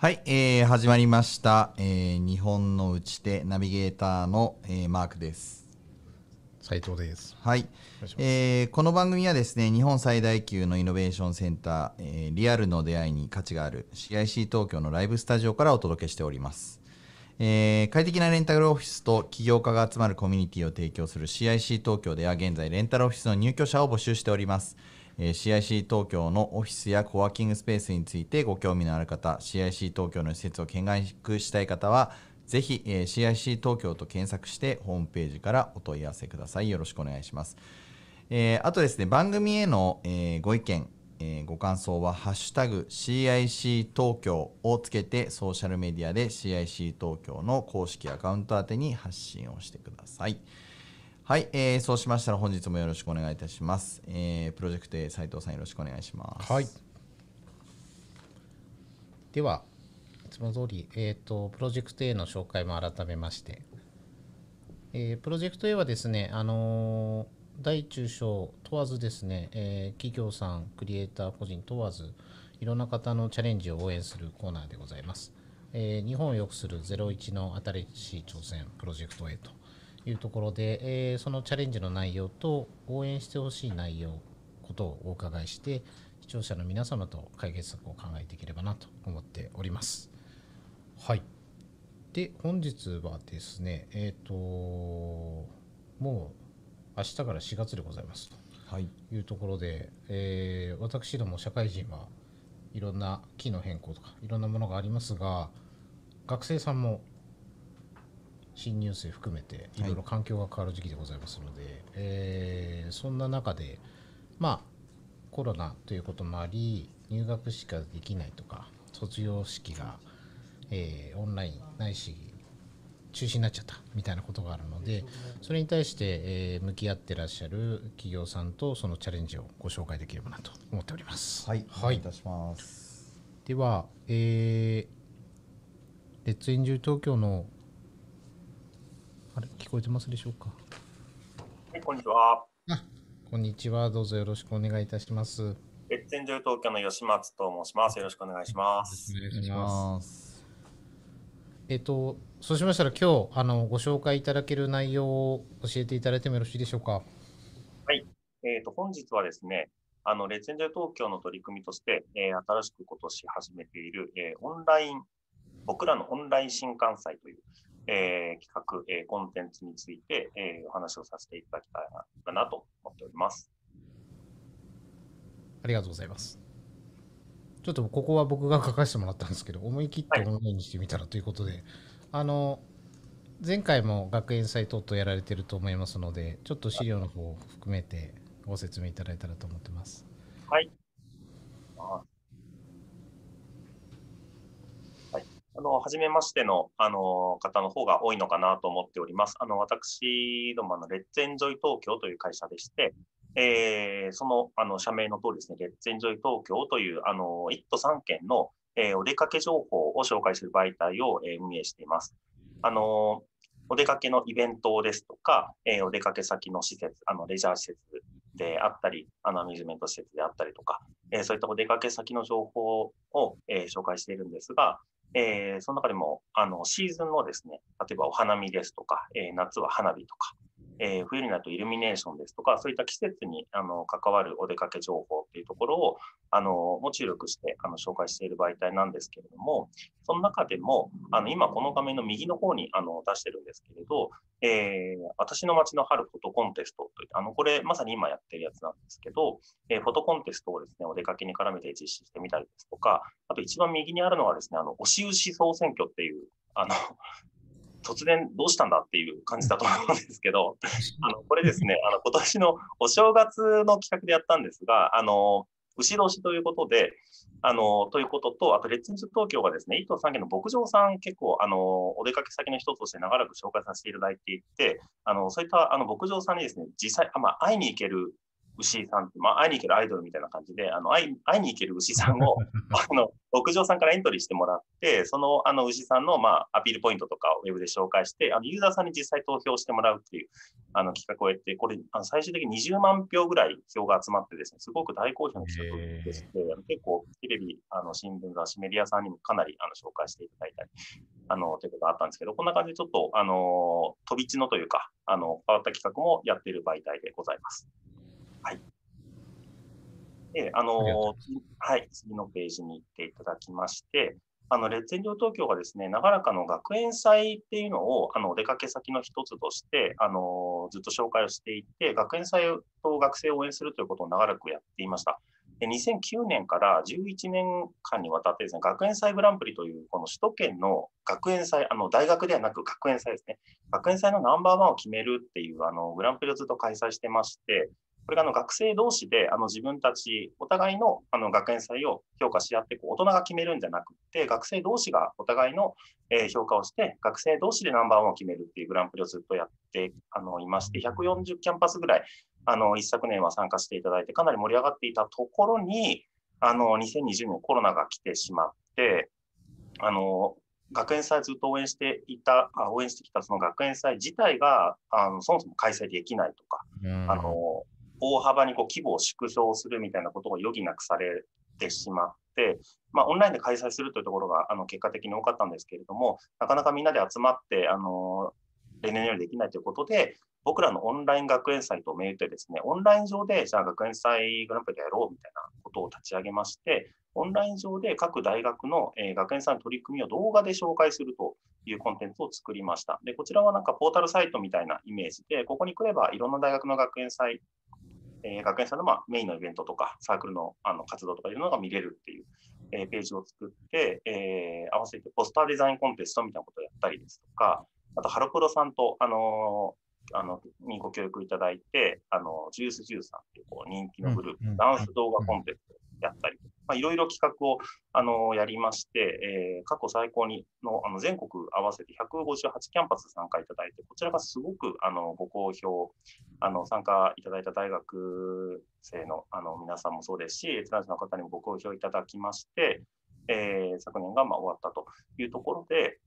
はい、えー、始まりました、えー、日本の打ち手ナビゲーターの、えーマークです。斉藤です。はい、えーこの番組はですね日本最大級のイノベーションセンター、えーリアルの出会いに価値がある CIC 東京のライブスタジオからお届けしております。えー快適なレンタルオフィスと起業家が集まるコミュニティを提供する CIC 東京では現在レンタルオフィスの入居者を募集しております。えー CIC 東京のオフィスやコワーキングスペースについてご興味のある方、CIC 東京の施設を見学したい方は、ぜひ、えー CIC 東京と検索してホームページからお問い合わせください。よろしくお願いします。えーあとですね、番組への、えーご意見、えーご感想は、ハッシュタグ CIC 東京をつけて、ソーシャルメディアで CIC 東京の公式アカウント宛てに発信をしてください。はい、えーそうしましたら本日もよろしくお願いいたします。えープロジェクト A 斉藤さんよろしくお願いします。はい。では、いつも通り、えっ、と、プロジェクト A の紹介も改めまして、えープロジェクト A はですね、あのー大中小問わずですね、えー企業さん、クリエイター、個人問わず、いろんな方のチャレンジを応援するコーナーでございます。えー日本を良くする01の新しい挑戦、プロジェクト A というところで、えーそのチャレンジの内容と応援してほしい内容、ことをお伺いして、視聴者の皆様と解決策を考えていければなと思っております。はい。で、本日はですね、えっ、と、もう明日から4月でございますはい。というところで、えー私ども社会人はいろんな機能変更とかいろんなものがありますが、学生さんも新入生含めていろいろ環境が変わる時期でございますので、えーそんな中で、まあ、コロナということもあり、入学しかできないとか、卒業式が、えーオンラインないし、中止になっちゃったみたいなことがあるので、それに対して、えー向き合ってらっしゃる企業さんとそのチャレンジをご紹介できればなと思っております。はい。おはい願いいたします。では、えー、レッツエンジョイ東京の、あれ、聞こえてますでしょうか？はい、こんにちは。あ、こんにちは。どうぞよろしくお願いいたします。レッツエンジョイ東京の吉松と申します。よろしくお願いします。お願いします。えっ、と、そうしましたら今日、あの、ご紹介いただける内容を教えていただいてもよろしいでしょうか？えっ、と、本日はですね、あの、レッツエンジョイ東京の取り組みとして、えー新しく今年始めている、えーオンライン、僕らのオンライン新幹祭という、えー企画、えーコンテンツについて、えーお話をさせていただきたいかなと思っております。ありがとうございます。ちょっとここは僕が書かせてもらったんですけど、思い切ってオンラインにしてみたらということで、あの、前回も学園祭等々やられてると思いますので、ちょっと資料の方を含めてご説明いただいたらと思ってます。はい。あはい。あの、はじめましての、あの、方の方が多いのかなと思っております。あの、私ども、あの、レッツエンジョイ東京という会社でして、えーその、あの、社名の通りですね、レッツエンジョイ東京という、あの、1都3県の、えーお出かけ情報を紹介する媒体を、えー運営しています。あの、お出かけのイベントですとか、えーお出かけ先の施設、あの、レジャー施設であったり、あの、アミューズメント施設であったりとか、えーそういったお出かけ先の情報を、えー紹介しているんですが、えーその中でも、あの、シーズンのですね、例えばお花見ですとか、えー夏は花火とか、えー冬になるとイルミネーションですとか、そういった季節にあの関わるお出かけ情報っていうところを、あの、も注力してあの紹介している媒体なんですけれども、その中でも、あの、今この画面の右の方にあの出してるんですけれど、えー私の街の春フォトコンテストという、あの、これまさに今やってるやつなんですけど、えーフォトコンテストをですね、お出かけに絡めて実施してみたりですとか、あと一番右にあるのはですね、あの、押し牛総選挙っていう、あの、突然どうしたんだっていう感じだと思うんですけど、あの、これですね、あの、今年のお正月の企画でやったんですが、あの、牛年ということで、あの、ということと、あと、レッツインズ東京がですね、1都3県の牧場さん結構、あの、お出かけ先の一つとして長らく紹介させていただいていて、あの、そういった、あの、牧場さんにですね、実際、あまあ、会いに行ける牛さんって、まあ、会いに行けるアイドルみたいな感じで、あの、会い会いに行ける牛さんを、あの、牧場さんからエントリーしてもらって、その、あの、牛さんの、まあ、アピールポイントとかをウェブで紹介して、あの、ユーザーさんに実際投票してもらうっていう、あの、企画をやって、これ、あの最終的に20万票ぐらい票が集まってですね、すごく大好評の企画でして、結構、テレビ、あの、新聞雑誌、メディアさんにもかなり、あの、紹介していただいたり、あの、ということがあったんですけど、こんな感じでちょっと、あの、飛び地のというか、あの、変わった企画もやっている媒体でございます。はい。で、あの、はい、次のページに行っていただきまして、あの、レッツエン東京がですね、長らかの学園祭っていうのを、あの、お出かけ先の一つとして、あの、ずっと紹介をしていて、学園祭と学生を応援するということを長らくやっていました。で2009年から11年間にわたってですね、学園祭グランプリという、この首都圏の学園祭、あの、大学ではなく学園祭ですね。学園祭のナンバーワンを決めるっていう、あの、グランプリをずっと開催してまして、これがあの学生同士であの自分たち、お互いのあの学園祭を評価し合ってこう、大人が決めるんじゃなくて、学生同士がお互いの、えー評価をして、学生同士でナンバーワンを決めるっていうグランプリをずっとやってあのいまして、140キャンパスぐらい、あの一昨年は参加していただいて、かなり盛り上がっていたところに、あの2020年コロナが来てしまって、あの学園祭ずっと応援していた、あ応援してきたその学園祭自体があのそもそも開催できないとか、うん。あの、大幅にこう規模を縮小するみたいなことを余儀なくされてしまって、まあ、オンラインで開催するというところが、あの、結果的に多かったんですけれども、なかなかみんなで集まって、あの、例年よりできないということで、僕らのオンライン学園祭と銘打ってですね、オンライン上で、じゃあ学園祭グランプリでやろうみたいなことを立ち上げまして、オンライン上で各大学の、えー学園祭の取り組みを動画で紹介するというコンテンツを作りました。で、こちらはなんかポータルサイトみたいなイメージで、ここに来ればいろんな大学の学園祭、えー学園祭のまあメインのイベントとか、サークルのあの活動とかいろんなのが見れるっていう、えーページを作って、えー合わせてポスターデザインコンテストみたいなことをやったりですとか、あと、ハロプロさんと、あのーあの、にご協力いただいて、あの、ジュースジューさんっていうこう人気のグループ、うんうん。ダンス動画コンテストやったり、まあ、いろいろ企画を、あのやりまして、えー過去最高にの、あの、全国合わせて158キャンパス参加いただいて、こちらがすごく、あの、ご好評、あの、参加いただいた大学生の、あの、皆さんもそうですし、閲覧者の方にもご好評いただきまして、えー昨年がまあ終わったというところで、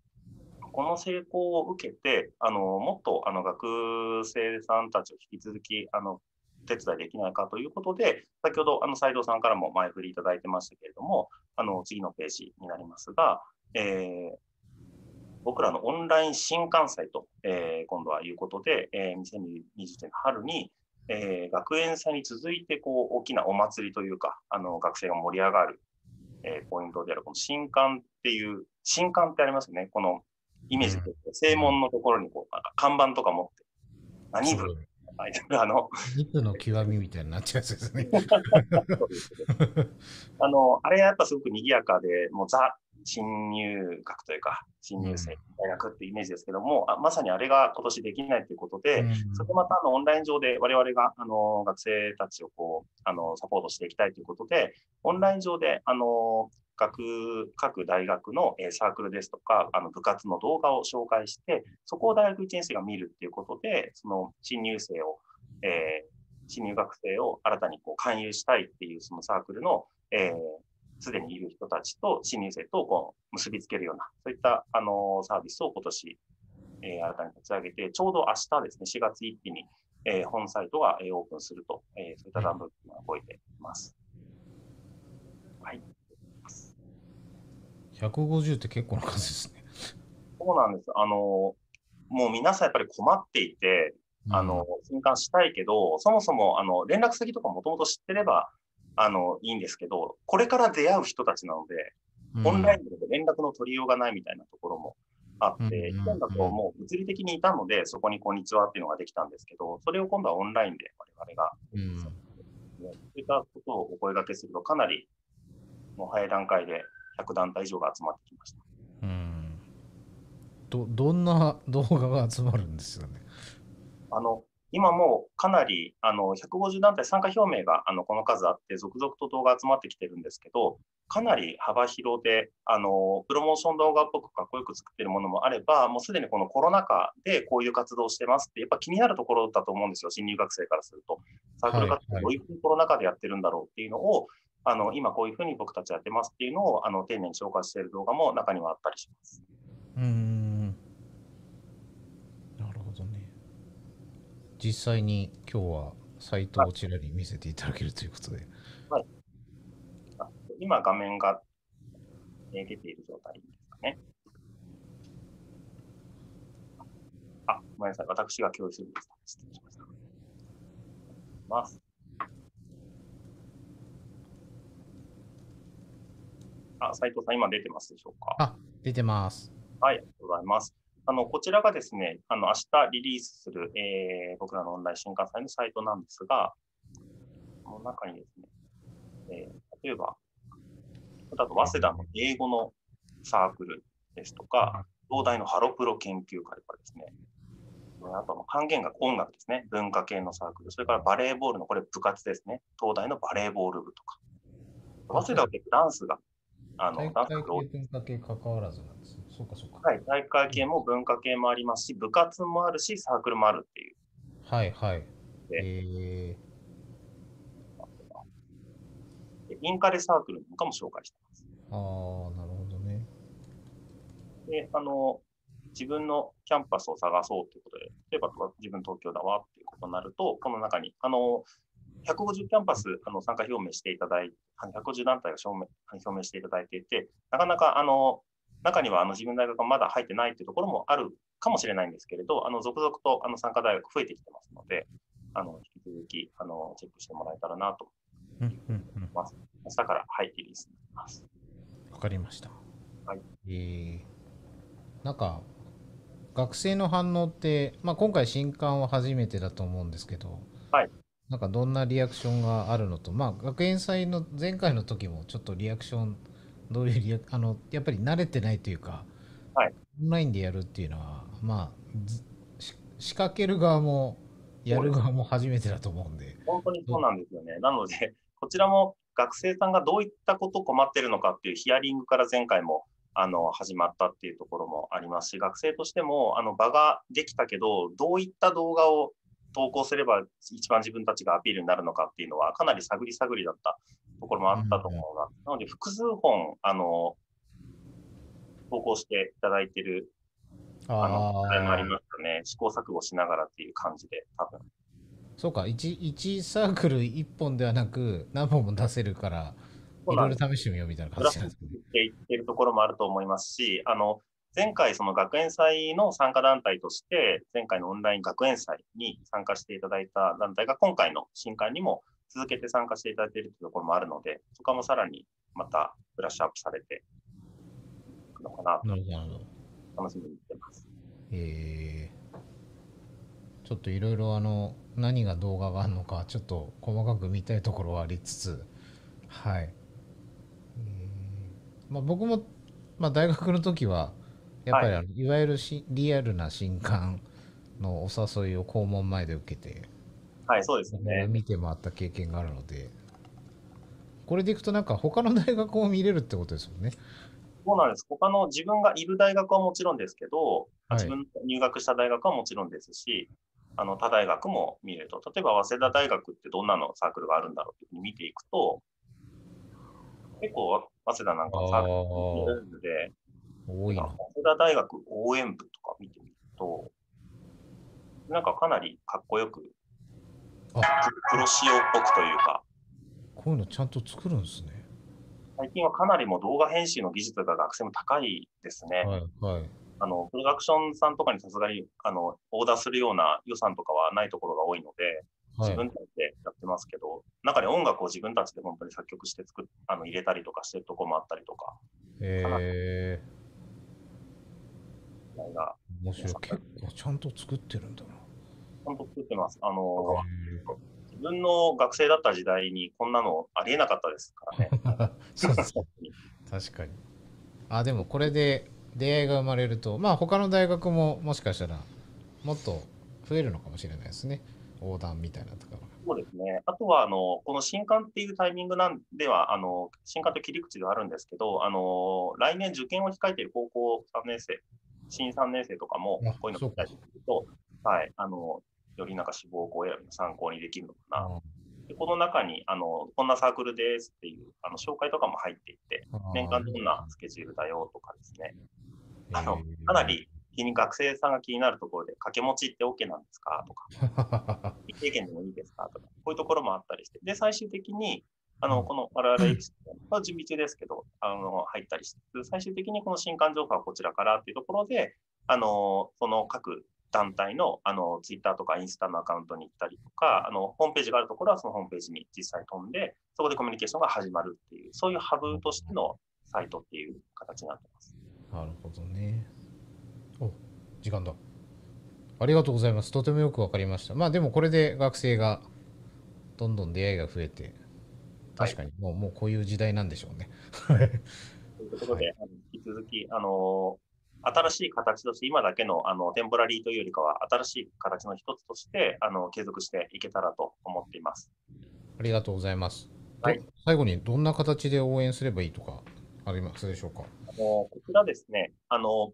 この成功を受けて、あのもっとあの学生さんたちを引き続きあの手伝いできないかということで、先ほどあの斉藤さんからも前振りいただいてましたけれども、あの次のページになりますが、えー僕らのオンライン新幹祭と、えー今度はいうことで、えー2020年の春に、えー学園祭に続いてこう大きなお祭りというか、あの学生が盛り上がる、えーポイントであるこの新刊っていう、新刊ってありますよね、このイメージで、正門のところにこうなんか看板とか持って、何部？あの、肉の極みみたいになっちゃうやつですね。あの、あれはやっぱすごく賑やかで、もうザ新入学というか、新入生、うん大学ってイメージですけども、あまさにあれが今年できないということで、それでまたあのオンライン上で我々があの学生たちをこうあのサポートしていきたいということで、オンライン上であの各各大学のサークルですとか、あの部活の動画を紹介して、そこを大学1年生が見るっていうことで、その新入生を、えー新入学生を新たにこう勧誘したいっていうそのサークルの、えーすでにいる人たちと新入生とこう結びつけるような、そういったあのサービスを今年、えー新たに立ち上げて、ちょうど明日ですね、4月1日に、えー本サイトが、えオープンすると、えーそういった段取りが動いています。はい。150って結構な数ですね。そうなんです。あの、もう皆さんやっぱり困っていて、あの、新刊したいけど、そもそも、あの、連絡先とかもともと知ってれば、あの、いいんですけど、これから出会う人たちなので、うん、オンラインで連絡の取りようがないみたいなところもあって、うん以前だともう物理的にいたので、そこにこんにちはっていうのができたんですけど、それを今度はオンラインで我々が、うん。そういったことをお声掛けすると、かなりもう早い段階で100団体以上が集まってきました。うんどどんな動画が集まるんですよね？あの、今もかなりあの150団体参加表明があのこの数あって、続々と動画集まってきてるんですけど、かなり幅広で、あのプロモーション動画っぽくかっこよく作ってるものもあれば、もうすでにこのコロナ禍でこういう活動をしてますって、やっぱ気になるところだと思うんですよ、新入学生からすると。サークル活動、どういうふうにコロナ禍でやってるんだろうっていうのを、あの今こういうふうに僕たちやってますっていうのをあの丁寧に紹介している動画も中にはあったりします。うんなるほどね。実際に今日はサイトをちらに見せていただけるということで。はい。今画面が出ている状態ですかね。あ、ごめんなさい。私が共有するんです。失礼しました。ます。あ、斉藤さん、今出てますでしょうか？あ、出てます。はい、ありがとうございます。あの、こちらがですね、あの、明日リリースする、えー、僕らのオンライン新幹線のサイトなんですが、この中にですね、えー、例えば、あと、早稲田の英語のサークルですとか、東大のハロプロ研究会からですね、あとは還元学、音楽ですね、文化系のサークル、それからバレーボールの、これ部活ですね、東大のバレーボール部とか、早稲田は結構ダンスがあの、大会系文化系関わらずなんですね。そうかそうか。はい、大会系も文化系もありますし、部活もあるし、サークルもあるっていう。はいはい。えー、インカレサークルなんかも紹介してます。ああ、なるほどね。で、あの、自分のキャンパスを探そうということで、例えば自分東京だわっていうことになると、この中に、あの、150キャンパスあの参加表明していただいて、150団体が表明表明していただいていて、なかなかあの中にはあの自分の大学がまだ入ってないというところもあるかもしれないんですけれど、あの続々とあの参加大学増えてきてますので、あの引き続きあのチェックしてもらえたらなと思います。明日から、はい、リリースになります。わかりました。はい。えー、なんか、学生の反応って、まあ、今回新刊は初めてだと思うんですけど、はい。なんかどんなリアクションがあるのと、まあ、学園祭の前回の時もちょっとリアクション、どういうリアあの、やっぱり慣れてないというか、はい、オンラインでやるっていうのは、まあ、仕掛ける側もやる側も初めてだと思うんで。本当にそうなんですよね。なので、こちらも学生さんがどういったこと困ってるのかっていうヒアリングから前回もあの始まったっていうところもありますし、学生としてもあの場ができたけど、どういった動画を投稿すれば一番自分たちがアピールになるのかっていうのはかなり探り探りだったところもあったと思うな。なので複数本、あの、投稿していただいてる、あの、あれもありますよね。試行錯誤しながらっていう感じで、多分。そうか、1, 1サークル1本ではなく、何本も出せるから、いろいろ試してみようみたいな感じなんですね。って言ってるところもあると思いますし、あの、前回その学園祭の参加団体として、前回のオンライン学園祭に参加していただいた団体が今回の新刊にも続けて参加していただいているというところもあるので、そこもさらにまたブラッシュアップされていくのかなと楽しみにしてます。えー、ちょっといろいろあの何が動画があるのかちょっと細かく見たいところはありつつ、はい。えーまあ、僕も、まあ、大学の時はやっぱりあの、はい、いわゆるしリアルな新刊のお誘いを校門前で受けて、はい、そうですね。見て回った経験があるので、これでいくとなんか他の大学を見れるってことですよね。そうなんです。他の自分がいる大学はもちろんですけど、はい、自分入学した大学はもちろんですし、あの他大学も見れると。例えば早稲田大学ってどんなのサークルがあるんだろうって見ていくと、結構早稲田なんかサークル見れるので、多いな。早稲田大学応援部とか見てみると、なんかかなりかっこよく、プロ仕様っぽくというか。こういうのちゃんと作るんですね。最近はかなりも動画編集の技術が学生も高いですね。はい、はい。あの、プロダクションさんとかにさすがに、あの、オーダーするような予算とかはないところが多いので、自分たちでやってますけど、はい、中に音楽を自分たちで本当に作曲して作っあの入れたりとかしてるところもあったりとか。へえー。が。面白い。結構ちゃんと作ってるんだな。ちゃんと作ってます。あの、自分の学生だった時代にこんなのありえなかったですからね。そうです確かに。あ、でもこれで出会いが生まれると、まあ他の大学ももしかしたらもっと増えるのかもしれないですね。横断みたいなとか。そうですね。あとは、あの、この新刊っていうタイミングなんでは、あの、新刊と切り口があるんですけど、あの、来年受験を控えている高校3年生、新3年生とかも、こういうのを見たりすると、はい、あの、よりなんか志望校選びの参考にできるのかな。でこの中にあの、こんなサークルですっていうあの紹介とかも入っていて、年間どんなスケジュールだよとかですね、あのかなり気に学生さんが気になるところで、掛け持ちって OK なんですかとか、未経験でもいいですかとか、こういうところもあったりして、で、最終的に、あの、この我々エピソードは準備中ですけど、あの、入ったりして、最終的にこの新刊情報はこちらからっていうところで、あの、その各団体の、あの、ツイッターとかインスタのアカウントに行ったりとか、あの、ホームページがあるところはそのホームページに実際飛んで、そこでコミュニケーションが始まるっていう、そういうハブとしてのサイトっていう形になってます。なるほどね。お、時間だ。ありがとうございます。とてもよくわかりました。まあでもこれで学生がどんどん出会いが増えて、確かにもうはい、もうこういう時代なんでしょうね。ということで、はい、引き続き、あの新しい形として、今だけのあのテンポラリーというよりかは、新しい形の一つとしてあの継続していけたらと思っています。ありがとうございます。はい、最後にどんな形で応援すればいいとかありますでしょうか？あのこちらですね、あの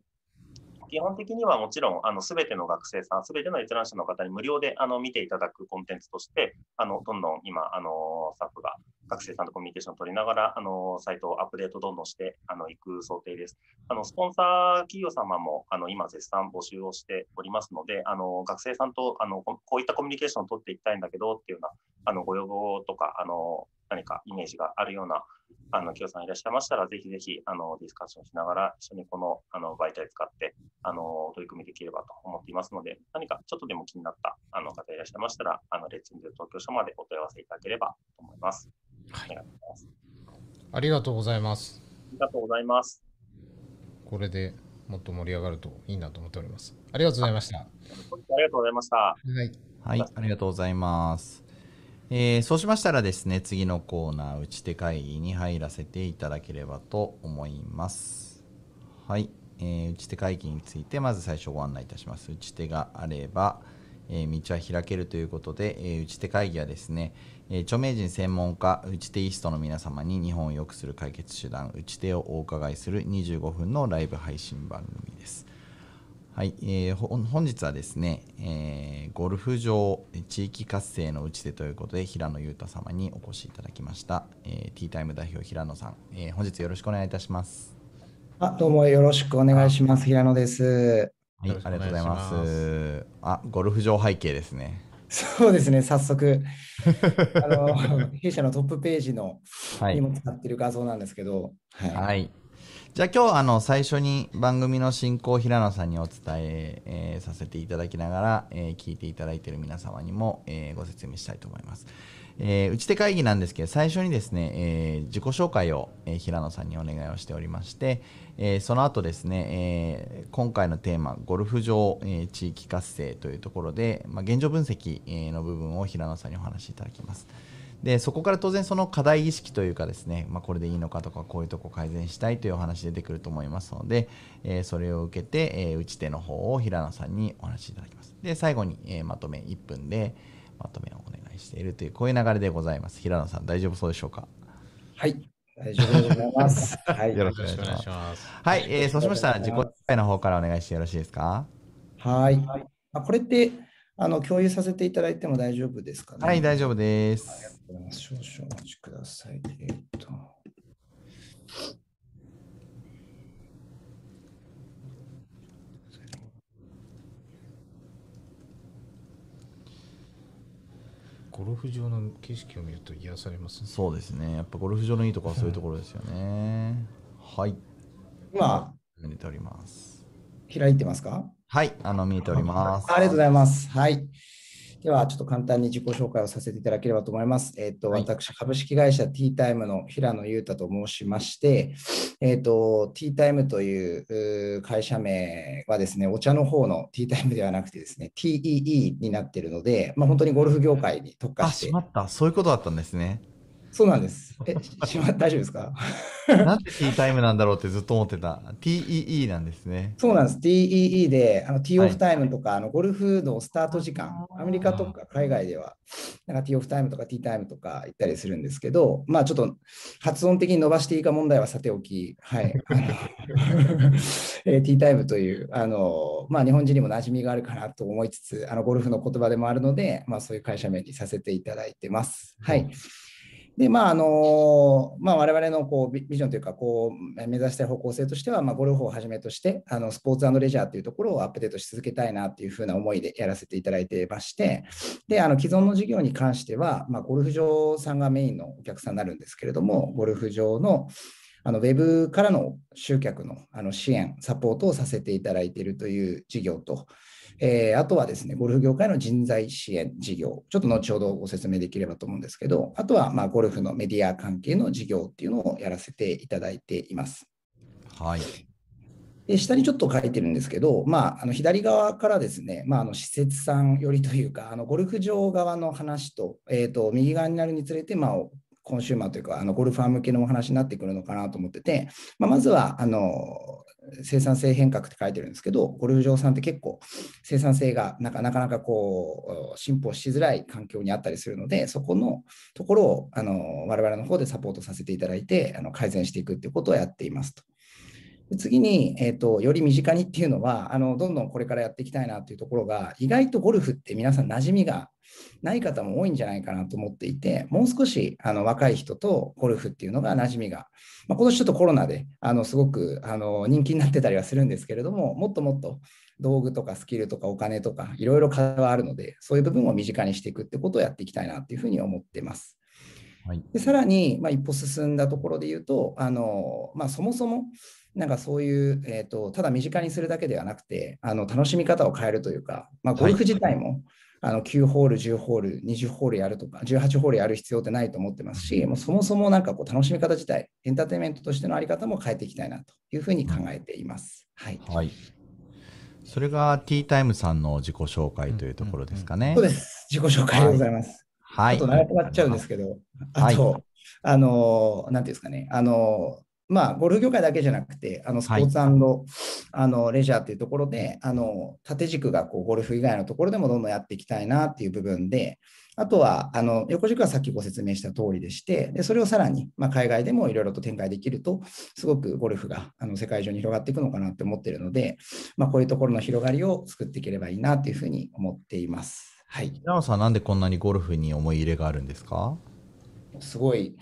基本的にはもちろん、あの、すべての学生さん、すべての閲覧者の方に無料で、あの、見ていただくコンテンツとして、あの、どんどん今、あの、スタッフが学生さんとコミュニケーションを取りながら、あの、サイトをアップデートどんどんして、あの、いく想定です。あの、スポンサー企業様も、あの、今絶賛募集をしておりますので、あの、学生さんと、あの、こういったコミュニケーションを取っていきたいんだけど、っていうような、あの、ご要望とか、あの、何かイメージがあるような、あの、企業さんいらっしゃいましたら、ぜひぜひ、あの、ディスカッションしながら、一緒にこの、あの、媒体使って、あの、取り組みできればと思っていますので、何かちょっとでも気になった、あの、方いらっしゃいましたら、あの、レッツンズ東京署までお問い合わせいただければと思います。はい。ありがとうございます。ありがとうございます。これでもっと盛り上がるといいなと思っております。ありがとうございました。ありがとうございました。はい。はい、ありがとうございます。えー、そうしましたらですね、次のコーナー、打ち手会議に入らせていただければと思います。はい、えー、打ち手会議について、まず最初ご案内いたします。打ち手があれば、えー、道は開けるということで、えー、打ち手会議はですね、え、著名人専門家、打ち手イストの皆様に日本を良くする解決手段、打ち手をお伺いする25分のライブ配信番組です。はい、えー、本日はですね、えー、ゴルフ場地域活性の打ち手ということで平野裕太様にお越しいただきました、えー、ティータイム代表平野さん、えー、本日よろしくお願いいたします。あどうもよろしくお願いします。平野です。はい、ありがとうございます。あゴルフ場背景ですね。そうですね。早速あの弊社のトップページのにも使っている画像なんですけど。はい、はいじゃあ今日あの最初に番組の進行平野さんにお伝ええー、させていただきながら、えー、聞いていただいている皆様にも、えー、ご説明したいと思います。えー、打ち手会議なんですけど最初にですね、えー、自己紹介を、えー、平野さんにお願いをしておりまして、えー、その後ですね、えー、今回のテーマゴルフ場、えー、地域活性というところで、まあ、現状分析の部分を平野さんにお話しいただきます。でそこから当然その課題意識というかですね、まあ、これでいいのかとかこういうとこ改善したいというお話出てくると思いますので、えー、それを受けて、えー、打ち手の方を平野さんにお話しいただきますで最後に、えー、まとめ1分でまとめをお願いしているというこういう流れでございます平野さん大丈夫そうでしょうか？はい大丈夫でございます。はい、よろしくお願いします。はい、えー、そうしましたら自己紹介の方からお願いしてよろしいですか？はい。あこれってあの共有させていただいても大丈夫ですかね。はい、大丈夫です。ありがとうございます。少々お待ちください。えー、っと。ゴルフ場の景色を見ると癒されます、ね、そうですね。やっぱゴルフ場のいいところはそういうところですよね。はい。今、見ております。開いてますか？はい、あの見えております。ありがとうございます。はい。では、ちょっと簡単に自己紹介をさせていただければと思います。えっ、ー、と、はい、私、株式会社 T タイムの平野裕太と申しまして、えっ、ー、と、T タイムという会社名はですね、お茶の方の T タイムではなくてですね、TEE になっているので、まあ、本当にゴルフ業界に特化して。あ、しまった。そういうことだったんですね。そうなんです。え、しま大丈夫ですか？なんでティータイムなんだろうってずっと思ってた？TEE なんですね。そうなんです。TEE で、あのいオフタイムとか、あのゴルフのスタート時間、アメリカとか海外では、なんか T オフタイムとか T タイムとか言ったりするんですけど、まあちょっと発音的に伸ばしていいか問題はさておき、はい。えー T タイムという、あの、まあ日本人にも馴染みがあるかなと思いつつ、あのゴルフの言葉でもあるので、まあそういう会社名にさせていただいてます。はい。で、まあ、あの、まあ、我々のこうビジョンというか、こう、目指したい方向性としては、まあ、ゴルフをはじめとして、あの、スポーツレジャーというところをアップデートし続けたいなっていうふうな思いでやらせていただいてまして、で、あの、既存の事業に関しては、まあ、ゴルフ場さんがメインのお客さんになるんですけれども、ゴルフ場の、あのウェブからの集客のあの支援、サポートをさせていただいているという事業と、えーあとはですね、ゴルフ業界の人材支援事業、ちょっと後ほどご説明できればと思うんですけど、あとはまあゴルフのメディア関係の事業っていうのをやらせていただいています。はい。で下にちょっと書いてるんですけど、まあ、あの左側からですね、まあ、あの施設さんよりというか、あのゴルフ場側の話と、えー、と右側になるにつれて、まあ、コンシューマーというか、あのゴルファー向けのお話になってくるのかなと思ってて、まあ、まずはあの生産性変革って書いてるんですけど、ゴルフ場さんって結構生産性がなかなかこう進歩しづらい環境にあったりするので、そこのところをあの我々の方でサポートさせていただいて、あの改善していくっていうことをやっていますと。次に、えーと、より身近にっていうのはあの、どんどんこれからやっていきたいなというところが、意外とゴルフって皆さん馴染みがない方も多いんじゃないかなと思っていて、もう少しあの若い人とゴルフっていうのが馴染みが、まあ、今年ちょっとコロナであのすごくあの人気になってたりはするんですけれども、もっともっと道具とかスキルとかお金とかいろいろ課題はあるので、そういう部分を身近にしていくってことをやっていきたいなというふうに思っています。はい、でさらに、まあ、一歩進んだところで言うと、あのまあ、そもそもなんかそういう、えーと、ただ身近にするだけではなくて、あの楽しみ方を変えるというか、まあ、ゴルフ自体も、はい、あの9ホール、10ホール、20ホールやるとか、18ホールやる必要ってないと思ってますし、もうそもそもなんかこう楽しみ方自体、エンターテインメントとしてのあり方も変えていきたいなというふうに考えています。はい、はいそれがティータイムさんの自己紹介というところですかね。そうです。自己紹介でございます。はい。ちょっと長くなっちゃうんですけど、あと、はい、あの、なんていうんですかね、あの、まあ、ゴルフ業界だけじゃなくて、あのスポーツ、はい、あのレジャーっていうところで、あの縦軸がこうゴルフ以外のところでもどんどんやっていきたいなっていう部分で、あとはあの横軸はさっきご説明した通りでして、でそれをさらに、まあ、海外でもいろいろと展開できると、すごくゴルフがあの世界中に広がっていくのかなって思っているので、まあ、こういうところの広がりを作っていければいいなというふうに思っています。はい。平野さん、なんでこんなにゴルフに思い入れがあるんですか？すごい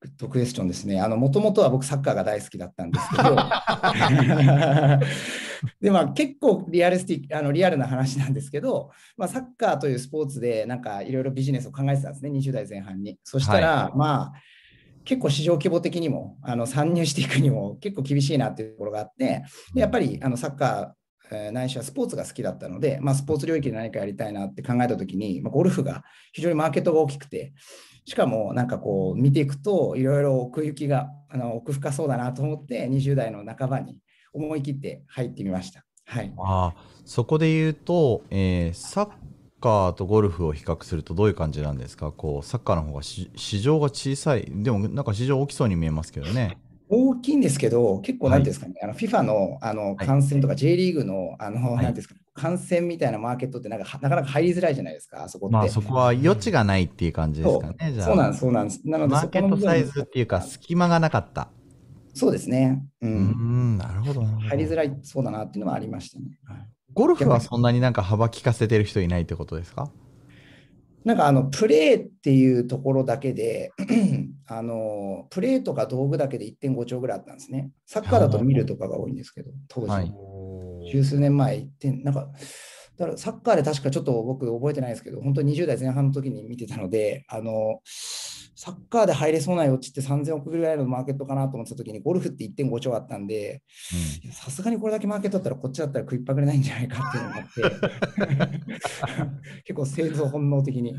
グッドクエスチョンですね。あの、もともとは僕サッカーが大好きだったんですけど、で、まあ結構リアルスティあのリアルな話なんですけど、まあサッカーというスポーツでなんかいろいろビジネスを考えてたんですね、20代前半に。そしたら、はい、まあ結構市場規模的にもあの参入していくにも結構厳しいなっていうところがあって、でやっぱりあのサッカーないしはスポーツが好きだったので、まあ、スポーツ領域で何かやりたいなって考えたときに、まあ、ゴルフが非常にマーケットが大きくて、しかもなんかこう見ていくと、いろいろ奥行きがあの奥深そうだなと思って、20代の半ばに思い切って入ってみました。はい、あそこで言うと、えー、サッカーとゴルフを比較するとどういう感じなんですか？こうサッカーの方が市場が小さい、でもなんか市場大きそうに見えますけどね。大きいんですけど、結構なんですかね、はい、あの FIFA のあの観戦とか J リーグの、あの、はい、なんですか、観戦みたいなマーケットってなんかなかなか入りづらいじゃないですか、あそこって。まあそこは余地がないっていう感じですかね、じゃあ。そうなんです、そうなんです。なのでマーケットサイズっていうか、隙間がなかった。そうですね。うん。うんなるほど。入りづらいそうだなっていうのはありましたね。はい、ゴルフはそんなになんか幅利かせてる人いないってことですか？なんかあのプレーっていうところだけで あのプレーとか道具だけで1.5兆ぐらいあったんですね。サッカーだと見るとかが多いんですけど、当時、はい、十数年前ってなんかだからサッカーで確かちょっと僕覚えてないですけど、本当に20代前半の時に見てたので、あのサッカーで入れそうな余地って3000億ぐらいのマーケットかなと思ってた時に、ゴルフって1.5兆あったんで、さすがにこれだけマーケットだったら、こっちだったら食いっぱぐれないんじゃないかっていうのがあって、結構製造本能的に。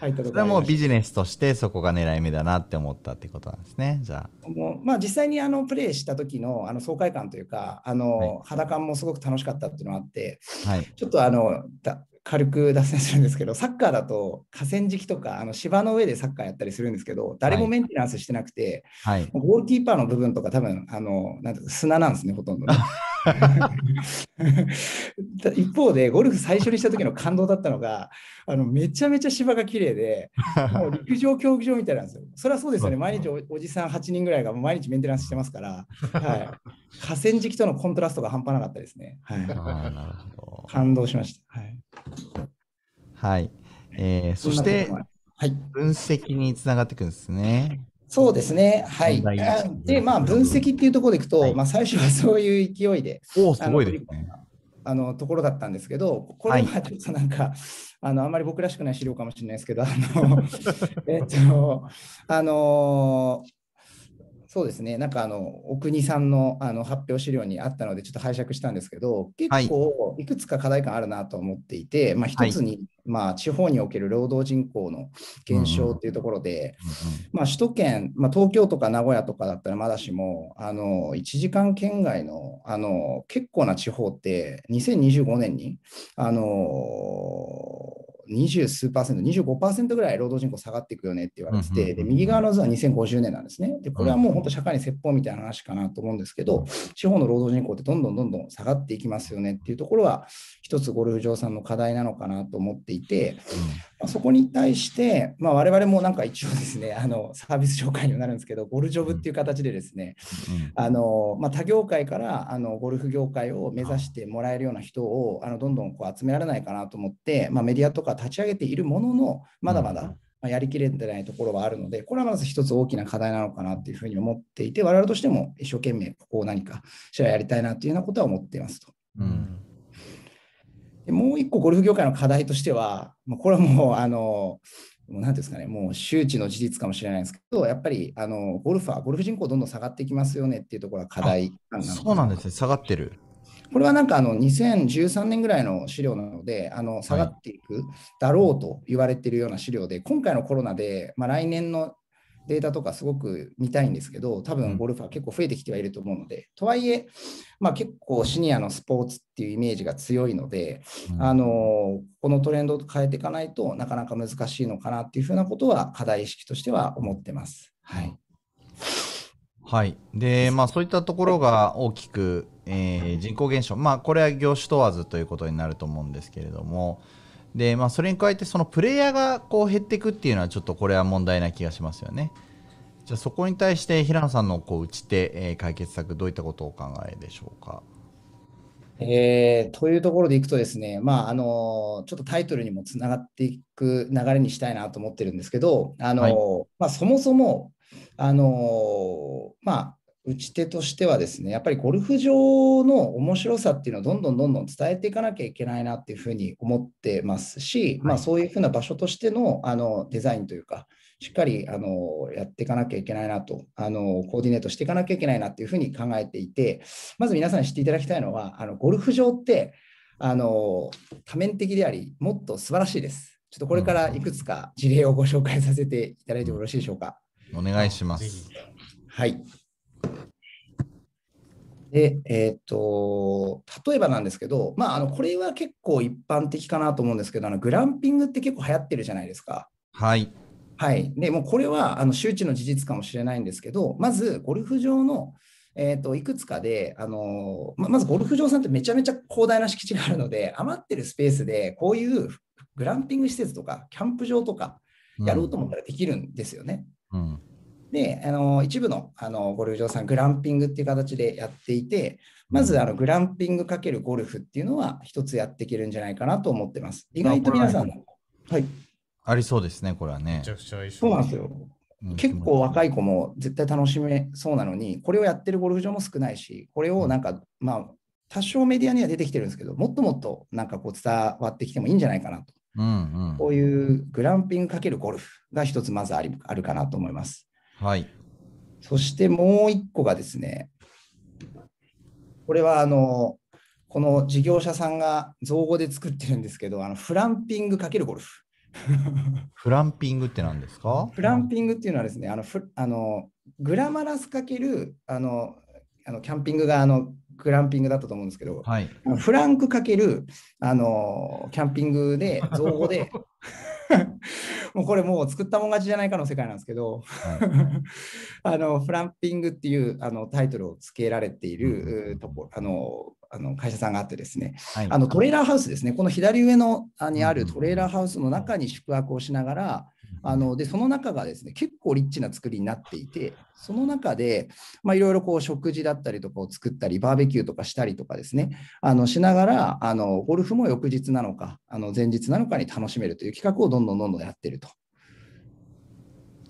入ったところそれはもうビジネスとしてそこが狙い目だなって思ったってことなんですね、じゃあ。もうまあ、実際にあのプレーした時のあの爽快感というか、あの、はい、肌感もすごく楽しかったっていうのがあって、はい、ちょっとあの軽く脱線するんですけど、サッカーだと河川敷とかあの芝の上でサッカーやったりするんですけど、誰もメンテナンスしてなくて、はい。ゴールキーパーの部分とか多分あのなんて砂なんですね、ほとんどね。一方で、ゴルフ最初にした時の感動だったのが、あのめちゃめちゃ芝が綺麗で、もう陸上競技場みたいなんですよ。それはそうですよね、毎日おおじさん8人ぐらいが毎日メンテナンスしてますから、はい、河川敷とのコントラストが半端なかったですね。はい。感動しました。はい、はい。えーそして、はい、分析につながっていくんですね。そうですね。はい。で、まあ、分析っていうところでいくと、はいまあ、最初はそういう勢いで、おお、すごいですね。あのところだったんですけど、これはちょっとなんか、あのあんまり僕らしくない資料かもしれないですけど、あの えっと、あのそうですね、なんかあの、奥国さんのあの発表資料にあったので、ちょっと拝借したんですけど、結構いくつか課題感あるなと思っていて、まあ、一つに、まあ、地方における労働人口の減少っていうところで、まあ、首都圏、まあ、東京とか名古屋とかだったらまだしも、あの1時間圏外のあの結構な地方って、2025年にあの20数パーセント、25%ぐらい労働人口下がっていくよねって言われてて、で右側の図は2050年なんですね。で、これはもう本当、社会に説法みたいな話かなと思うんですけど、地方の労働人口ってどんどんどんどん下がっていきますよねっていうところは、一つゴルフ場さんの課題なのかなと思っていて、まあ、そこに対して、まあ、我々もなんか一応ですね、あのサービス紹介にはなるんですけど、ゴルジョブっていう形でですね、あのまあ、他業界からあのゴルフ業界を目指してもらえるような人をあのどんどんこう集められないかなと思って、まあ、メディアとか立ち上げているものの、まだまだ、まあ、やりきれてないところはあるので、これはまず一つ大きな課題なのかなというふうに思っていて、我々としても一生懸命ここを何かしらやりたいなというようなことは思っていますと。うんでもう一個、ゴルフ業界の課題としては、もうこれはもう、あの、もうなんですかね、もう周知の事実かもしれないですけど、やっぱりあのゴルファー、ゴルフ人口どんどん下がっていきますよねっていうところが課題なそうなんですね、下がってる。これはなんかあの2013年ぐらいの資料なので、あの下がっていくだろうと言われているような資料で、今回のコロナで、まあ、来年のデータとかすごく見たいんですけど、多分ゴルファー結構増えてきてはいると思うので、とはいえ、まあ、結構シニアのスポーツっていうイメージが強いので、うん、あのこのトレンドを変えていかないとなかなか難しいのかなっていうふうなことは課題意識としては思ってます。はい。はい。で、まあそういったところが大きく、えー、人口減少、まあこれは業種問わずということになると思うんですけれども、で、まあそれに加えてそのプレイヤーがこう減っていくっていうのはちょっとこれは問題な気がしますよね。じゃあそこに対して平野さんのこう打ち手、えー、解決策どういったことをお考えでしょうか？えー、というところでいくとですね、まああのちょっとタイトルにもつながっていく流れにしたいなと思ってるんですけど、あの、はい、まあ、そもそも、あのまあ、打ち手としてはですね、やっぱりゴルフ場の面白さっていうのをどんどんどんどん伝えていかなきゃいけないなっていうふうに思ってますし、はい、まあ、そういうふうな場所としてのあのデザインというか、しっかりあのやっていかなきゃいけないなとあの、コーディネートしていかなきゃいけないなっていうふうに考えていて、まず皆さんに知っていただきたいのは、あのゴルフ場ってあの多面的であり、もっと素晴らしいです。ちょっとこれからいくつか事例をご紹介させていただいてもよろしいでしょうか？お願いします。はい。で、えっ、ー、と、例えばなんですけど、まあ、あのこれは結構一般的かなと思うんですけど、あのグランピングって結構流行ってるじゃないですか。はい。はい。で、もうこれはあの周知の事実かもしれないんですけど、まずゴルフ場の、えーと、いくつかで、あのままずゴルフ場さんってめちゃめちゃ広大な敷地があるので、余ってるスペースでこういうグランピング施設とか、キャンプ場とかやろうと思ったらできるんですよね。うん、であの一部のあのゴルフ場さん、グランピングっていう形でやっていて、まずあのグランピングかけるゴルフっていうのは一つやっていけるんじゃないかなと思ってます。意外と皆さんの、はい、ありそうですね、これはね。そうなんですよ。結構若い子も絶対楽しめそうなのに、これをやってるゴルフ場も少ないし、これをなんか、まあ、多少メディアには出てきてるんですけど、もっともっとなんかこう伝わってきてもいいんじゃないかなと。うんうん、こういうグランピングかけるゴルフが一つまずありあるかなと思います。はい。そしてもう一個がですね、これはあの、この事業者さんが造語で作ってるんですけど、あのフランピングかけるゴルフ。フランピングって何ですか？フランピングっていうのはですね、あのフあのグラマラスかけるあのあのキャンピングがあのグランピングだったと思うんですけど、はい。フランクかける、あの、キャンピングで、造語で、もうこれもう作ったもん勝ちじゃないかの世界なんですけど、あのフランピングっていうあのタイトルをつけられているうとこあのあの会社さんがあってですね、はい。あのトレーラーハウスですね、この左上のあにあるトレーラーハウスの中に宿泊をしながら、あのでその中がですね結構リッチな作りになっていて、その中でまあいろいろこう食事だったりとかを作ったり、バーベキューとかしたりとかですね、あのしながらあのゴルフも翌日なのか、あの前日なのかに楽しめるという企画をどんどんどんどんやってると。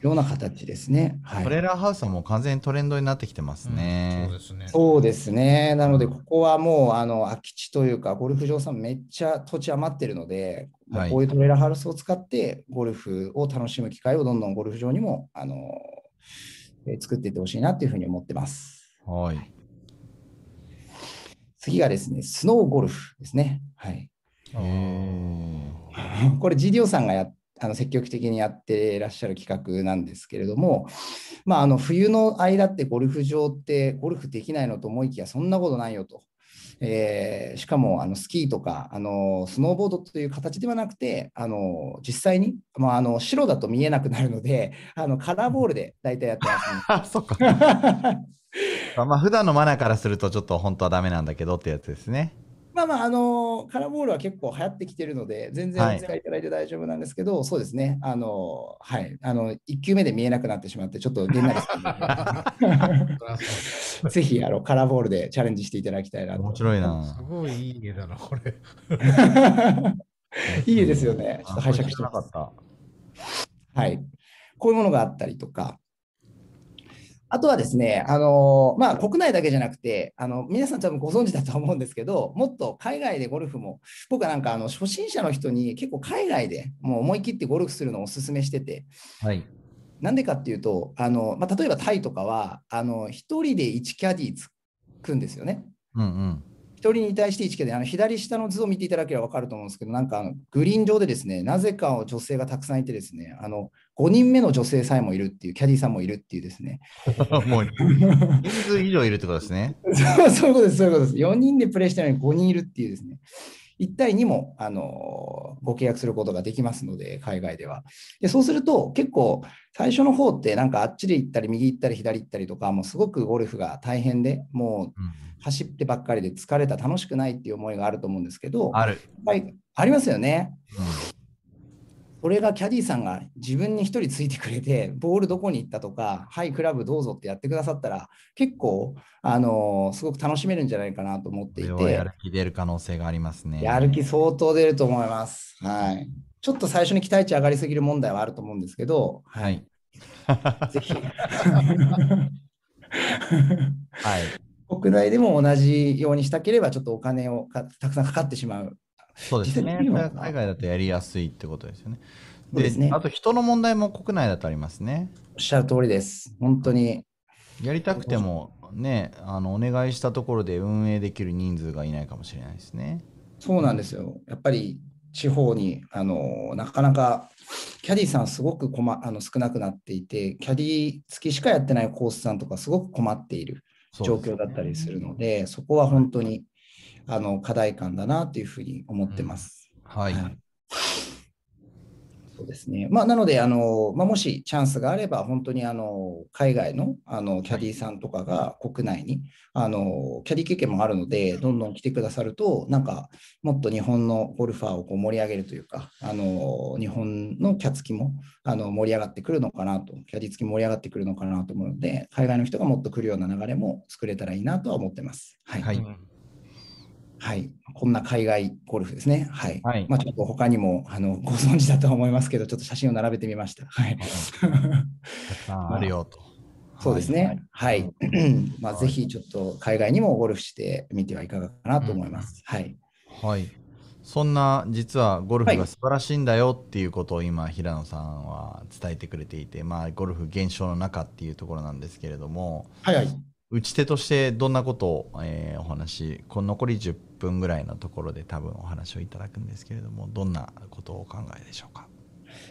ような形ですね。はいトレーラーハウスはもう完全にトレンドになってきてますね。そうですね。そうですね。なので、ここはもうあの空き地というか、ゴルフ場さんめっちゃ土地余ってるので、はいこういうトレーラーハウスを使って、ゴルフを楽しむ機会をどんどんゴルフ場にもあの、えー作っていってほしいなというふうに思ってます。はい。次がですね、スノーゴルフですね。はい。これ GDO さんがやあの積極的にやっていらっしゃる企画なんですけれども、まあ、あの冬の間ってゴルフ場ってゴルフできないのと思いきやそんなことないよと。えーしかもあのスキーとかあのスノーボードという形ではなくてあの実際に、まあ、あの白だと見えなくなるのであのカラーボールで大体やってますね。あ、そっか。まあ普段のマナーからするとちょっと本当はダメなんだけどってやつですね。まあまあ、あのカラーボールは結構流行ってきてるので、全はい然お使いいただいて大丈夫なんですけど、そうですね、あの、はい、あの、1球目で見えなくなってしまって、ちょっとげんなりするので ぜひ、あの、カラーボールでチャレンジしていただきたいなと。面白いすな。ごいいい家だな、これ。いいですよね。ちょっと拝借してなます。かった。はい。こういうものがあったりとか、あとはですね、あのまあ、国内だけじゃなくてあの、皆さん多分ご存知だと思うんですけど、もっと海外でゴルフも、僕はなんかあの初心者の人に結構海外でもう思い切ってゴルフするのをお勧めしてて、はい。なんでかっていうと、あのまあ、例えばタイとかは、あの1人で1キャディーつくんですよね。うんうん。1人に対して1キャディー、あの左下の図を見ていただければ分かると思うんですけど、なんかあのグリーン上でですね、なぜか女性がたくさんいてですね、あの5人目の女性さえもいるっていう、キャディーさんもいるっていうですね、もう人数以上いるってことですね。そうそういうことです、そういうことです。4人でプレイしてるのに5人いるっていうですね。1対2も、あのご契約することができますので、海外では。でそうすると、結構、最初の方って、なんかあっちで行ったり、右行ったり、左行ったりとか、もうすごくゴルフが大変で、もううん走ってばっかりで疲れた、楽しくないっていう思いがあると思うんですけど、ある。はい、ありますよね。うんそれがキャディーさんが自分に一人ついてくれて、ボールどこに行ったとか、はい、クラブどうぞってやってくださったら、結構、あのすごく楽しめるんじゃないかなと思っていてやる、気出る可能性がありますね。やる気相当出ると思います。はい。ちょっと最初に期待値上がりすぎる問題はあると思うんですけど、ははいい。ぜひ。はい。国内でも同じようにしたければ、ちょっとお金をかたくさんかかってしまう。そうですね。海外だとやりやすいってことですよね。ですねあと人の問題も国内だとありますね。おっしゃる通りです。本当に。やりたくてもね、あのお願いしたところで運営できる人数がいないかもしれないですね。そうなんですよ。やっぱり地方にあのなかなかキャディーさんすごく困あの少なくなっていて、キャディー付きしかやってないコースさんとかすごく困っている状況だったりするので、そこは本当にあの課題感だなというふうに思ってます。はい。はいそうですね。まあ、なので、あのまあ、もしチャンスがあれば、本当にあの海外のあのキャディーさんとかが国内にあのキャディー経験もあるので、どんどん来てくださると、なんかもっと日本のゴルファーをこう盛り上げるというか、あの日本のキャツキもあの盛り上がってくるのかなと、キャディー付き盛り上がってくるのかなと思うので、海外の人がもっと来るような流れも作れたらいいなとは思ってます。はい。はいうんはい、こんな海外ゴルフですね。はい。はいまあ、ちょっと他にもあの ご存知だとは思いますけど、ちょっと写真を並べてみました。はい。あるよと。そうですね。はい。まあ、はい ぜひちょっと海外にもゴルフしてみてはいかがかなと思います。はい。はい。そんな実はゴルフはいが素晴らしいんだよっていうことを今平野さんは伝えてくれていて、まあゴルフ現象の中っていうところなんですけれども、はいはい。打ち手としてどんなことを、えーお話、この残り10分ぐらいのところで多分お話をいただくんですけれども、どんなことをお考えでしょうか？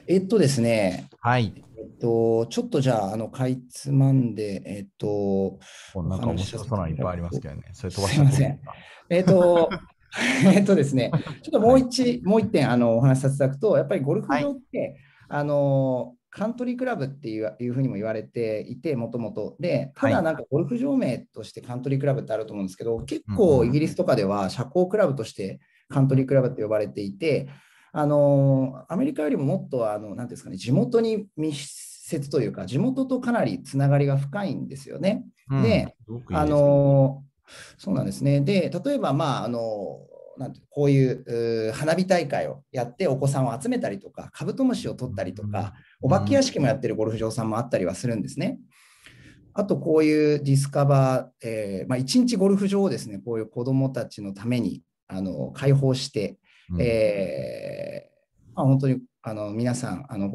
えっとですね、はい。えっと、ちょっとじゃあ、あの、かいつまんで、えっと、なんか面白そうなのいっぱいありますけどね。それ飛ばすいませんえっと、えっとですね、ちょっともう一、もう一点、あの、お話しさせていただくと、やっぱりゴルフ場って、あの、カントリークラブっていういうふうにも言われていて、もともと。で、たはいだなんかゴルフ場名としてカントリークラブってあると思うんですけど、結構イギリスとかでは社交クラブとしてカントリークラブって呼ばれていて、あの、アメリカよりももっと、あの、なんですかね、地元に密接というか、地元とかなりつながりが深いんですよね。うんで、いいあですねのそうなんですね。で、例えば、まあ、あの、なんてこういう花火大会をやってお子さんを集めたりとか、カブトムシを取ったりとか、お化け屋敷もやってるゴルフ場さんもあったりはするんですね。あと、こういうディスカバー、えーまあ、一日ゴルフ場をですね、こういう子どもたちのためにあの開放して、うんえーまあ、本当にあの皆さんあの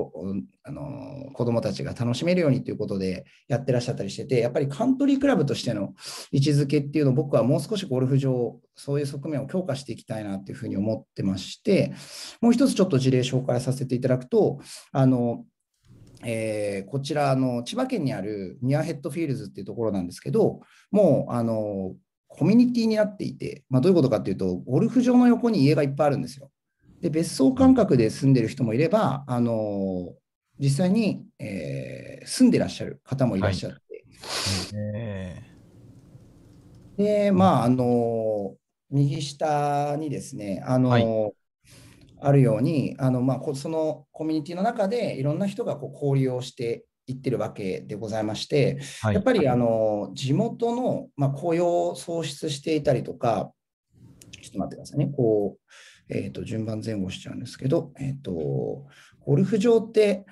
あの子どもたちが楽しめるようにということでやってらっしゃったりしててやっぱりカントリークラブとしての位置づけっていうのを僕はもう少しゴルフ場そういう側面を強化していきたいなというふうに思ってましてもう一つちょっと事例紹介させていただくとあのえーこちらの千葉県にあるミアヘッドフィールズっていうところなんですけどもうあのコミュニティになっていて、まあ、どういうことかっていうとゴルフ場の横に家がいっぱいあるんですよ。で別荘感覚で住んでる人もいれば、あの実際に、えー住んでらっしゃる方もいらっしゃって、えで、まあ、あの右下にですね、あのはい。あるように、あのまあ、こそのコミュニティの中でいろんな人がこう交流をしていってるわけでございまして、ーはい。やっぱりあの地元の、まあ、雇用を創出していたりとか、ちょっと待ってくださいね、こう、えー、と順番前後しちゃうんですけど、えー、とゴルフ場って、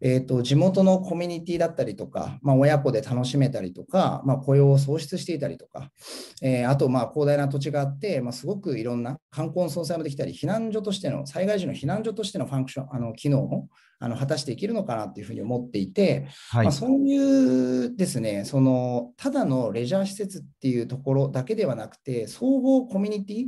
えー、と地元のコミュニティだったりとか、まあ、親子で楽しめたりとか、まあ、雇用を創出していたりとか、えーあとまあ広大な土地があって、まあ、すごくいろんな観光の総裁もできたり、避難所としての、災害時の避難所としてのファンクション、あの機能もあの果たしていけるのかなというふうに思っていて、はい。まあ、そういうですね、そのただのレジャー施設っていうところだけではなくて、総合コミュニティ、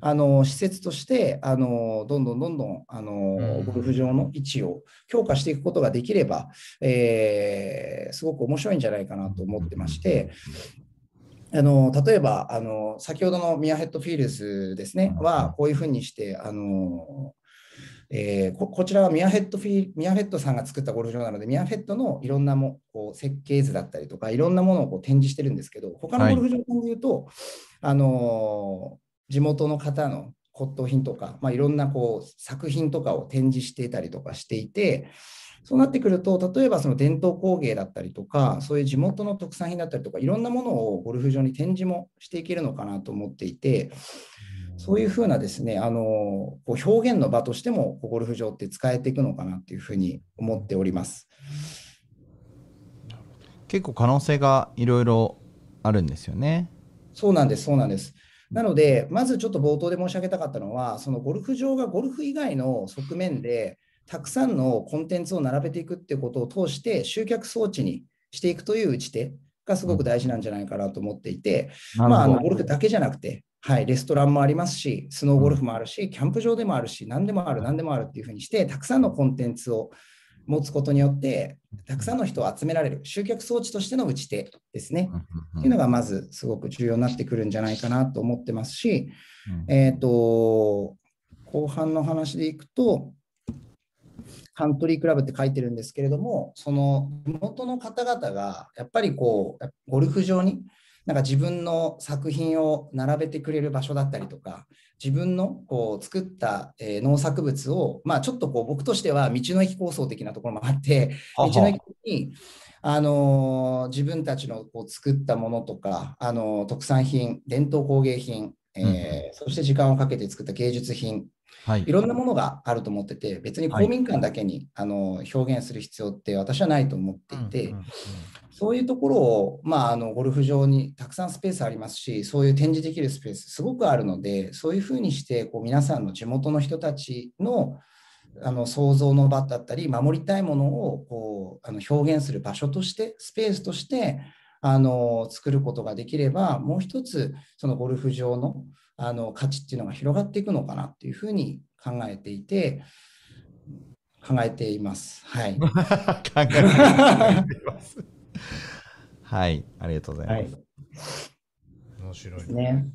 あの施設としてあのどんどんどんどんあのうん。ゴルフ場の位置を強化していくことができれば、えーすごく面白いんじゃないかなと思ってまして、あの例えばあの先ほどのミアヘッドフィールズですね、うん。はこういうふうにして、あのえーここちらはミアヘッドフィーミアヘッドさんが作ったゴルフ場なので、ミアヘッドのいろんなもこう設計図だったりとか、いろんなものをこう展示してるんですけど、他のゴルフ場で言うと、あの地元の方の骨董品とか、まあ、いろんなこう作品とかを展示していたりとかしていて、そうなってくると、例えばその伝統工芸だったりとか、そういう地元の特産品だったりとか、いろんなものをゴルフ場に展示もしていけるのかなと思っていて、そういうふうなですね、あのこう表現の場としてもゴルフ場って使えていくのかなというふうに思っております。結構可能性がいろいろあるんですよね。そうなんです、そうなんです。なので、まずちょっと冒頭で申し上げたかったのは、そのゴルフ場がゴルフ以外の側面で、たくさんのコンテンツを並べていくっていうことを通して、集客装置にしていくという打ち手がすごく大事なんじゃないかなと思っていて、まあ、あのゴルフだけじゃなくて、はい、レストランもありますし、スノーゴルフもあるし、キャンプ場でもあるし、何でもある、何でもあるっていうふうにして、たくさんのコンテンツを持つことによって、たくさんの人を集められる、集客装置としての打ち手ですね。っていうのがまずすごく重要になってくるんじゃないかなと思ってますし、えっ、と、後半の話でいくと、カントリークラブって書いてるんですけれども、その地元の方々がやっぱりこう、ゴルフ場になんか自分の作品を並べてくれる場所だったりとか、自分のこう作った、えー農作物を、まあ、ちょっとこう僕としては道の駅構想的なところもあって、道の駅に、あのー自分たちのこう作ったものとか、あのー特産品、伝統工芸品、えーそして時間をかけて作った芸術品、はい。いろんなものがあると思ってて、別に公民館だけに、あの表現する必要って私はないと思っていて、うんうんうんそういうところを、まあ、あのゴルフ場にたくさんスペースありますし、そういう展示できるスペースすごくあるので、そういうふうにしてこう皆さんの地元の人たちのあの創造の場だったり、守りたいものをこうあの表現する場所として、スペースとしてあの作ることができれば、もう一つ、そのゴルフ場のあの価値っていうのが広がっていくのかなっていうふうに考えていて、考えています。はい。考えています。はい、ありがとうございます。面白い。ね。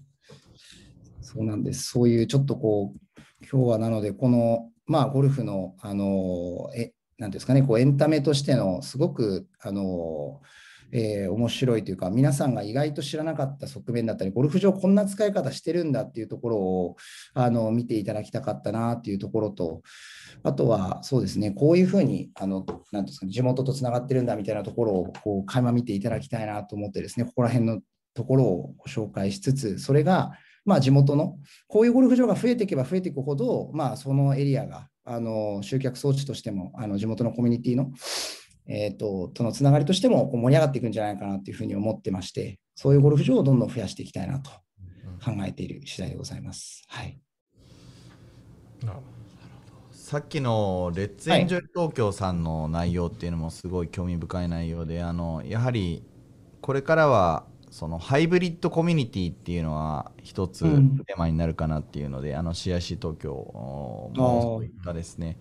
そうなんです。そういうちょっとこう、今日はなので、この、まあ、ゴルフの、あの、え、なんですかね、こう、エンタメとしての、すごく、あの、えー面白いというか、皆さんが意外と知らなかった側面だったり、ゴルフ場こんな使い方してるんだっていうところを、あの、見ていただきたかったなっていうところと、あとは、そうですね、こういうふうに、あの、なんですかね、地元とつながってるんだみたいなところを、こう、垣間見ていただきたいなと思ってですね、ここら辺のところをご紹介しつつ、それが、まあ、地元の、こういうゴルフ場が増えていけば増えていくほど、まあ、そのエリアが、あの、集客装置としても、あの、地元のコミュニティの、えっ、と、とのつながりとしても盛り上がっていくんじゃないかなというふうに思ってまして、そういうゴルフ場をどんどん増やしていきたいなと考えている次第でございます。はい。なるほさっきのレッツエンジョイ東京さんの内容っていうのもすごい興味深い内容で、あのやはりこれからはそのハイブリッドコミュニティっていうのは一つうんテーマになるかなっていうので、あの CIC 東京もそういったですね、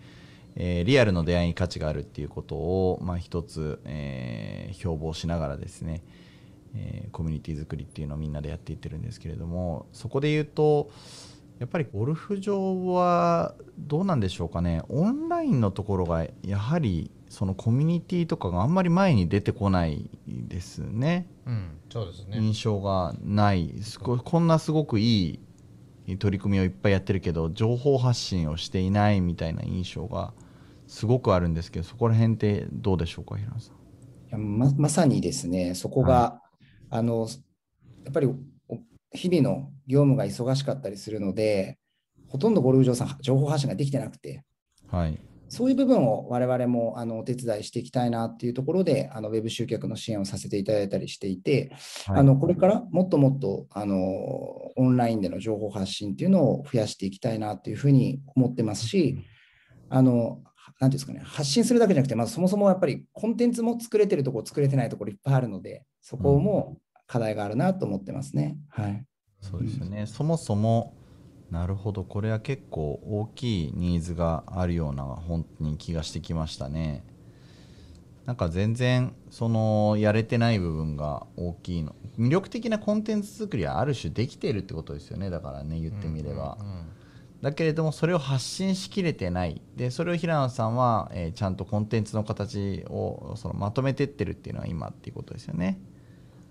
えーリアルの出会いに価値があるっていうことを、まあ、一つ、えー標榜しながらですね、えーコミュニティ作りっていうのをみんなでやっていってるんですけれどもそこで言うとやっぱりゴルフ場はどうなんでしょうかねオンラインのところがやはりそのコミュニティとかがあんまり前に出てこないですねど。うん、そうですね。印象がないすごいこんなすごくいい取り組みをいっぱいやってるけど情報発信をしていないみたいな印象がすごくあるんですけどそこら辺ってどうでしょうか平野さん？いやままさにですね、そこが、あのやっぱりお日々の業務が忙しかったりするので、ほとんどゴルフ場さん、情報発信ができてなくて、はい、そういう部分を我々もあのお手伝いしていきたいなっていうところで、あのウェブ集客の支援をさせていただいたりしていて、はい。あのこれからもっともっとあのオンラインでの情報発信っていうのを増やしていきたいなというふうに思ってますし、あのなんていうんですかね、発信するだけじゃなくて、まずそもそもやっぱりコンテンツも作れてるところ、作れてないところいっぱいあるので、そこも課題があるなと思ってますね。はい。そうですよね、そもそもなるほど。これは結構大きいニーズがあるような本当に気がしてきましたね。なんか全然そのやれてない部分が大きいの。魅力的なコンテンツ作りはある種できているってことですよね。だからね言ってみれば、うんうんだけれどもそれを発信しきれてないでそれを平野さんは、えーちゃんとコンテンツの形をそのまとめてってるっていうのは今っていうことですよね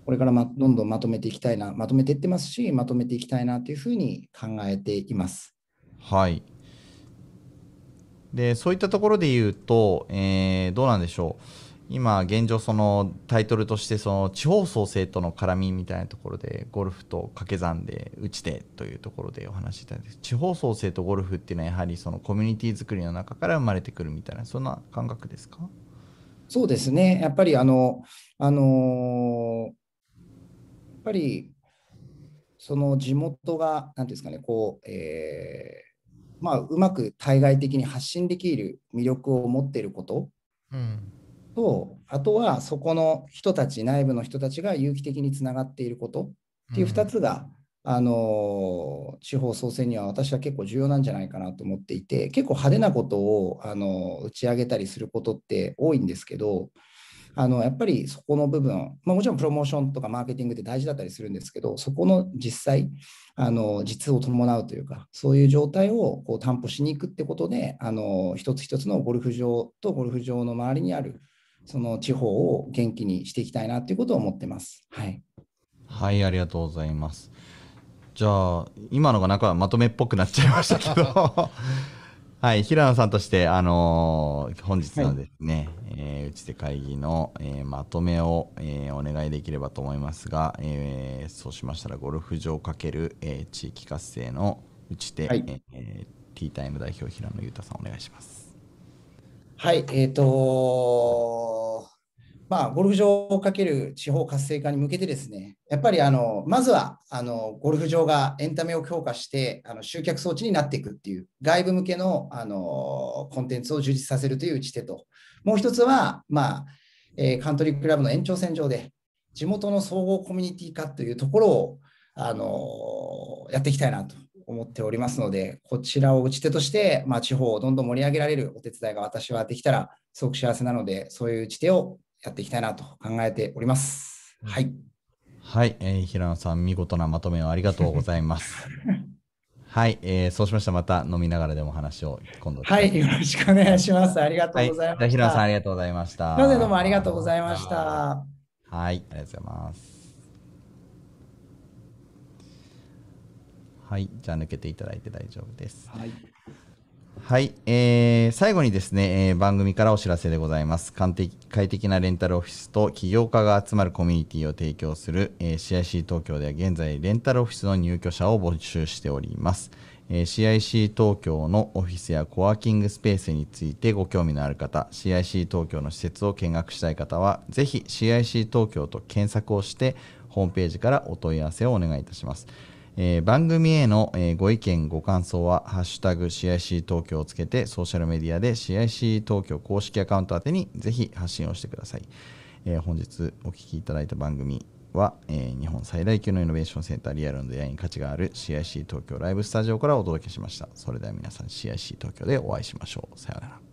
これからまどんどんまとめていきたいな、まとめていってますし、まとめていきたいなというふうに考えています。はい。で、そういったところで言うと、えーどうなんでしょう。今、現状、そのタイトルとして、その地方創生との絡みみたいなところで、ゴルフと掛け算で打ち手というところでお話しいただいて、地方創生とゴルフっていうのは、やはりそのコミュニティ作りの中から生まれてくるみたいな、そんな感覚ですか？そうですね、やっぱりあの、あのーやっぱりその地元が、なんていうんですかね、こう、えーまあ、うまく対外的に発信できる魅力を持っていること。うんと、あとはそこの人たち、内部の人たちが有機的につながっていること。っていう2つが、あの地方創生には私は結構重要なんじゃないかなと思っていて、結構派手なことを、あの打ち上げたりすることって多いんですけど、あのやっぱりそこの部分、まあ、もちろんプロモーションとかマーケティングって大事だったりするんですけど、そこの実際、あの実を伴うというか、そういう状態をこう担保しに行くってことで、あの一つ一つのゴルフ場とゴルフ場の周りにあるその地方を元気にしていきたいなということを思ってます。はい。はい、ありがとうございます。じゃあ、今のがなんかまとめっぽくなっちゃいましたけど、はい、平野さんとして、あのー本日のですね、えー打ち手会議の、えーまとめを、えーお願いできればと思いますが、えーそうしましたら、ゴルフ場×、えー地域活性の打ち手、はいえーティータイム代表、平野裕太さん、お願いします。はい、えっ、とまあ、ゴルフ場をかける地方活性化に向けてですね、やっぱりあのまずはあのゴルフ場がエンタメを強化してあの集客装置になっていくっていう外部向けのあのコンテンツを充実させるという打ち手と、もう一つは、まあえーカントリークラブの延長線上で地元の総合コミュニティ化というところをあのやっていきたいなと。思っておりますので、こちらを打ち手として、まあ、地方をどんどん盛り上げられるお手伝いが私はできたらすごく幸せなので、そういう打ち手をやっていきたいなと考えております。はい。はい、えー平野さん、見事なまとめをありがとうございます。はい、えーそうしましたらまた飲みながらでも話を今度。はい、よろしくお願いします。ありがとはい、うございました。じゃあ平野さんありがとうございました。どうもありがとうございました。はい、ありがとうございます。はい、じゃあ抜けていただいて大丈夫です。はい。はい、えー最後にですね、えー番組からお知らせでございます。快適快適なレンタルオフィスと起業家が集まるコミュニティを提供する、えー CIC 東京では現在レンタルオフィスの入居者を募集しております。えー CIC 東京のオフィスやコワーキングスペースについてご興味のある方、CIC 東京の施設を見学したい方は、ぜひ CIC 東京と検索をして、ホームページからお問い合わせをお願いいたします。えー番組への、えご意見ご感想は「ハッシュタグ #CIC 東京」をつけてソーシャルメディアで CIC 東京公式アカウント宛てにぜひ発信をしてください、えー本日お聞きいただいた番組は、えー日本最大級のイノベーションセンターリアルの出会いに価値がある CIC 東京ライブスタジオからお届けしました。それでは皆さん CIC 東京でお会いしましょう。さようなら。